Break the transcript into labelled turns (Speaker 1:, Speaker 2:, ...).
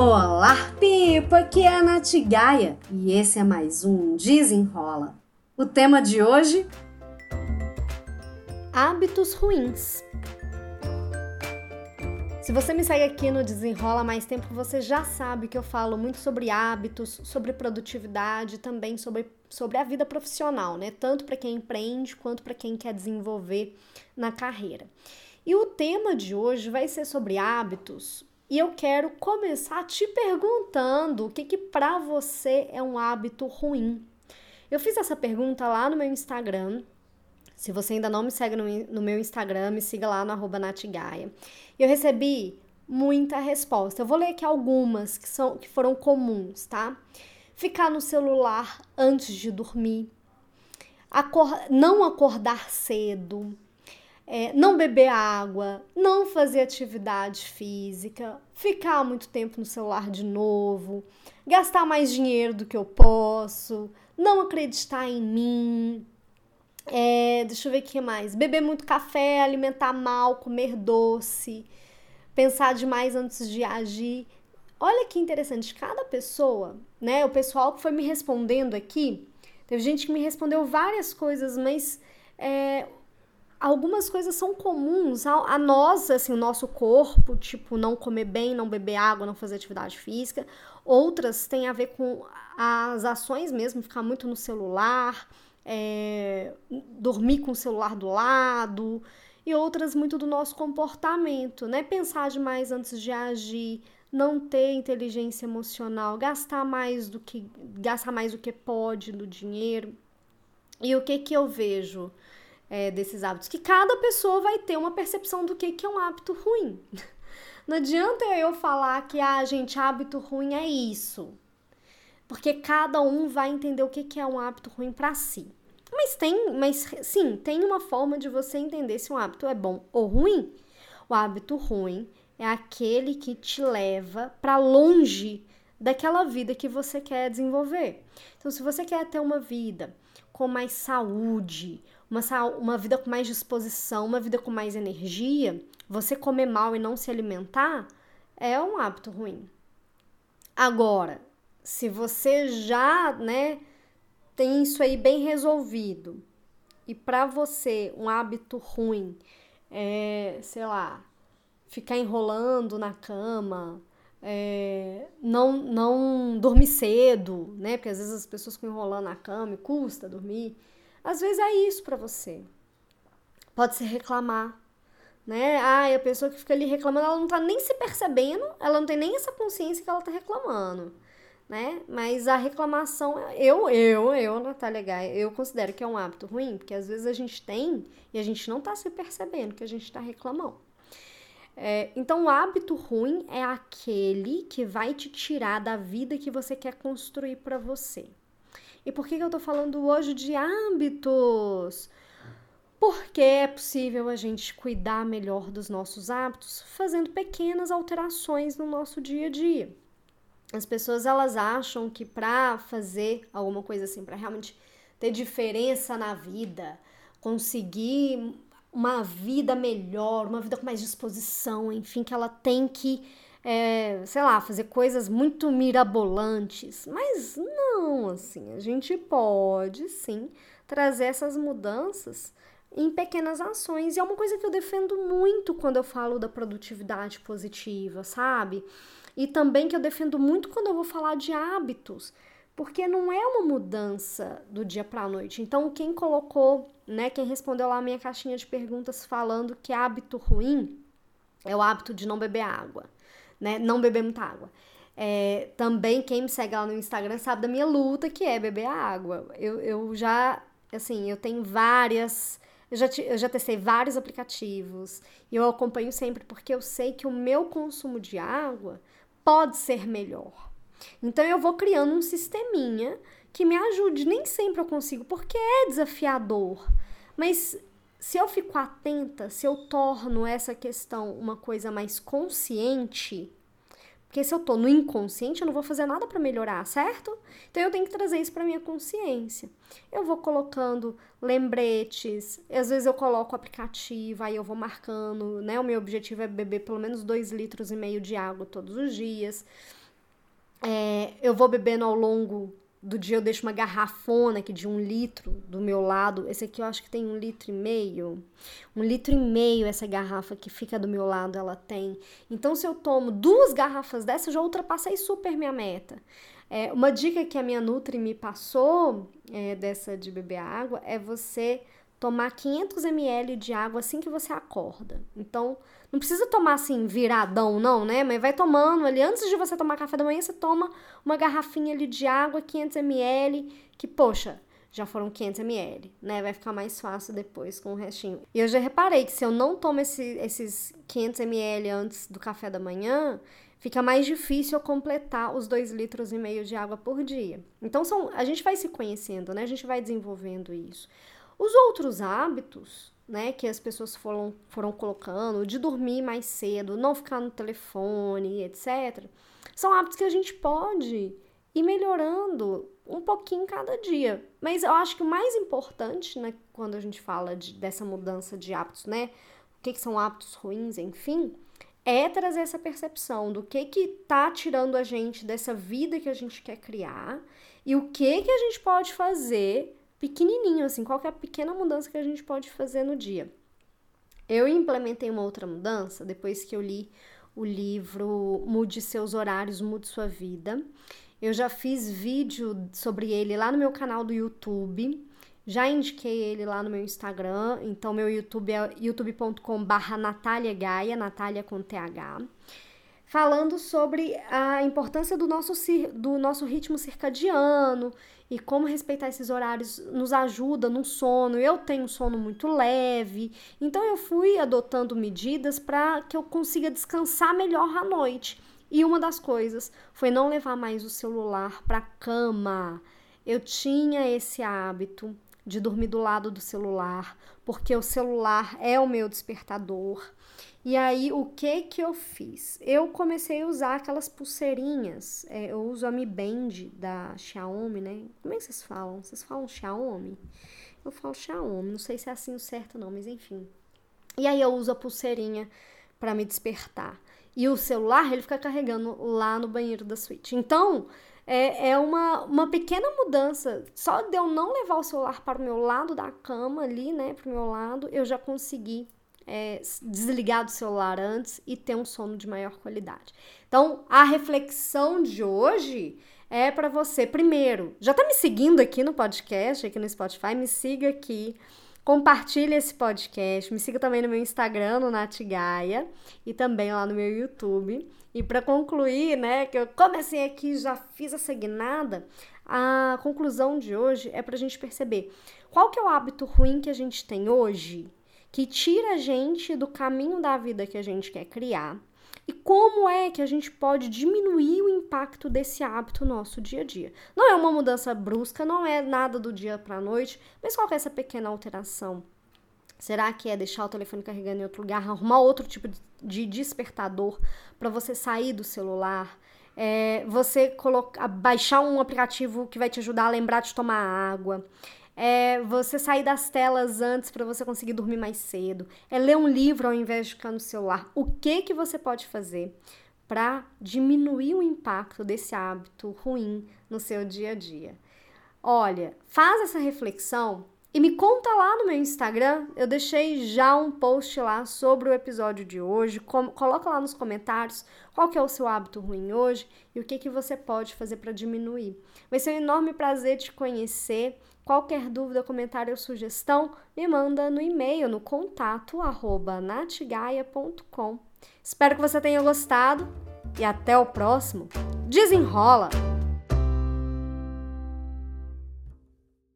Speaker 1: Olá, Pipa! Aqui é a Nath Gaia e esse é mais um Desenrola. O tema de hoje: Hábitos ruins. Se você me segue aqui no Desenrola mais tempo, você já sabe que eu falo muito sobre hábitos, sobre produtividade, também sobre, sobre a vida profissional, né? Tanto para quem empreende quanto para quem quer desenvolver na carreira. E o tema de hoje vai ser sobre hábitos, e eu quero começar te perguntando o que que para você é um hábito ruim. Eu fiz essa pergunta lá no meu Instagram. Se você ainda não me segue no, no meu Instagram, me siga lá no arroba Natigaia. Eu recebi muita resposta. Eu vou ler aqui algumas que, são, que foram comuns, tá? Ficar no celular antes de dormir, acor não acordar cedo, é, não beber água, não fazer atividade física, ficar muito tempo no celular de novo, gastar mais dinheiro do que eu posso, não acreditar em mim. É, deixa eu ver o que mais. Beber muito café, alimentar mal, comer doce, pensar demais antes de agir. Olha que interessante, cada pessoa, né? O pessoal que foi me respondendo aqui, teve gente que me respondeu várias coisas, mas é, algumas coisas são comuns a, a, nós, assim, o nosso corpo, tipo não comer bem, não beber água, não fazer atividade física. Outras têm a ver com as ações mesmo, ficar muito no celular, é, dormir com o celular do lado, e outras muito do nosso comportamento, né? Pensar demais antes de agir, não ter inteligência emocional, gastar mais do que gastar mais do que pode no dinheiro. E o que que eu vejo? É, desses hábitos, que cada pessoa vai ter uma percepção do que, que é um hábito ruim. Não adianta eu falar que, ah, gente, hábito ruim é isso. Porque cada um vai entender o que, que é um hábito ruim para si. Mas tem, mas sim, tem uma forma de você entender se um hábito é bom ou ruim. O hábito ruim é aquele que te leva para longe daquela vida que você quer desenvolver. Então, se você quer ter uma vida com mais saúde, uma, uma vida com mais disposição, uma vida com mais energia, você comer mal e não se alimentar é um hábito ruim. Agora, se você já, né, tem isso aí bem resolvido e para você um hábito ruim é, sei lá, ficar enrolando na cama, é, não, não dormir cedo, né? Porque às vezes as pessoas ficam enrolando na cama e custa dormir. Às vezes é isso para você. Pode ser reclamar, né? Ah, a pessoa que fica ali reclamando, ela não tá nem se percebendo, ela não tem nem essa consciência que ela tá reclamando, né? Mas a reclamação, eu, eu, eu, Natália Gaia, eu considero que é um hábito ruim, porque às vezes a gente tem e a gente não tá se percebendo que a gente tá reclamando. É, então, o hábito ruim é aquele que vai te tirar da vida que você quer construir para você. E por que, eu tô falando hoje de hábitos? Porque é possível a gente cuidar melhor dos nossos hábitos fazendo pequenas alterações no nosso dia a dia. As pessoas elas acham que para fazer alguma coisa assim, para realmente ter diferença na vida, conseguir uma vida melhor, uma vida com mais disposição, enfim, que ela tem que é, sei lá, fazer coisas muito mirabolantes. Mas não, assim, a gente pode sim trazer essas mudanças em pequenas ações. E é uma coisa que eu defendo muito quando eu falo da produtividade positiva, sabe? E também que eu defendo muito quando eu vou falar de hábitos, porque não é uma mudança do dia para a noite. Então, quem colocou, né, quem respondeu lá a minha caixinha de perguntas falando que hábito ruim é o hábito de não beber água né? Não beber muita água. É, também quem me segue lá no Instagram sabe da minha luta, que é beber água. Eu, eu já, assim, eu tenho várias. Eu já, eu já testei vários aplicativos e eu acompanho sempre porque eu sei que o meu consumo de água pode ser melhor. Então eu vou criando um sisteminha que me ajude. Nem sempre eu consigo, porque é desafiador. Mas se eu fico atenta, se eu torno essa questão uma coisa mais consciente, porque se eu tô no inconsciente, eu não vou fazer nada para melhorar, certo? Então eu tenho que trazer isso para minha consciência. Eu vou colocando lembretes, às vezes eu coloco o aplicativo, aí eu vou marcando, né? O meu objetivo é beber pelo menos 2 litros e meio de água todos os dias. É, eu vou bebendo ao longo do dia, eu deixo uma garrafona aqui de um litro do meu lado. Esse aqui eu acho que tem um litro e meio. Um litro e meio essa garrafa que fica do meu lado, ela tem. Então, se eu tomo duas garrafas dessa, eu já ultrapassei super minha meta. É, uma dica que a minha Nutri me passou é, dessa de beber água é você tomar 500 ml de água assim que você acorda. Então, não precisa tomar assim viradão não, né? Mas vai tomando ali antes de você tomar café da manhã, você toma uma garrafinha ali de água, 500 ml, que poxa, já foram 500 ml, né? Vai ficar mais fácil depois com o restinho. E eu já reparei que se eu não tomo esse, esses 500 ml antes do café da manhã, fica mais difícil eu completar os 2 litros e meio de água por dia. Então são, a gente vai se conhecendo, né? A gente vai desenvolvendo isso. Os outros hábitos, né, que as pessoas foram, foram colocando, de dormir mais cedo, não ficar no telefone, etc., são hábitos que a gente pode ir melhorando um pouquinho cada dia. Mas eu acho que o mais importante, né, quando a gente fala de, dessa mudança de hábitos, né, o que, que são hábitos ruins, enfim, é trazer essa percepção do que que tá tirando a gente dessa vida que a gente quer criar e o que que a gente pode fazer pequenininho, assim, qual é a pequena mudança que a gente pode fazer no dia. Eu implementei uma outra mudança depois que eu li o livro Mude Seus Horários, Mude Sua Vida. Eu já fiz vídeo sobre ele lá no meu canal do YouTube. Já indiquei ele lá no meu Instagram. Então, meu YouTube é youtube.com/barra Natália Gaia, Natália com TH falando sobre a importância do nosso, do nosso ritmo circadiano e como respeitar esses horários nos ajuda no sono. Eu tenho um sono muito leve, então eu fui adotando medidas para que eu consiga descansar melhor à noite. E uma das coisas foi não levar mais o celular para cama. Eu tinha esse hábito de dormir do lado do celular, porque o celular é o meu despertador. E aí, o que que eu fiz? Eu comecei a usar aquelas pulseirinhas. É, eu uso a Mi Band da Xiaomi, né? Como é que vocês falam? Vocês falam Xiaomi? Eu falo Xiaomi, não sei se é assim o certo não, mas enfim. E aí eu uso a pulseirinha para me despertar. E o celular, ele fica carregando lá no banheiro da suíte. Então, é, é uma, uma pequena mudança. Só de eu não levar o celular para o meu lado da cama ali, né? Para o meu lado, eu já consegui é, desligar do celular antes e ter um sono de maior qualidade. Então, a reflexão de hoje é para você, primeiro, já tá me seguindo aqui no podcast, aqui no Spotify, me siga aqui, compartilhe esse podcast, me siga também no meu Instagram, no Natigaia, e também lá no meu YouTube. E para concluir, né, que eu comecei aqui, já fiz a guinada, a conclusão de hoje é para a gente perceber qual que é o hábito ruim que a gente tem hoje que tira a gente do caminho da vida que a gente quer criar e como é que a gente pode diminuir o impacto desse hábito no nosso dia a dia. Não é uma mudança brusca, não é nada do dia para a noite, mas qual é essa pequena alteração? Será que é deixar o telefone carregando em outro lugar, arrumar outro tipo de despertador para você sair do celular? É, você colocar, baixar um aplicativo que vai te ajudar a lembrar de tomar água é você sair das telas antes para você conseguir dormir mais cedo, é ler um livro ao invés de ficar no celular. O que que você pode fazer para diminuir o impacto desse hábito ruim no seu dia a dia? Olha, faz essa reflexão e me conta lá no meu Instagram. Eu deixei já um post lá sobre o episódio de hoje. Com, coloca lá nos comentários qual que é o seu hábito ruim hoje e o que, que você pode fazer para diminuir. Vai ser um enorme prazer te conhecer. Qualquer dúvida, comentário ou sugestão, me manda no e-mail no contato arroba natigaia.com. Espero que você tenha gostado e até o próximo. Desenrola!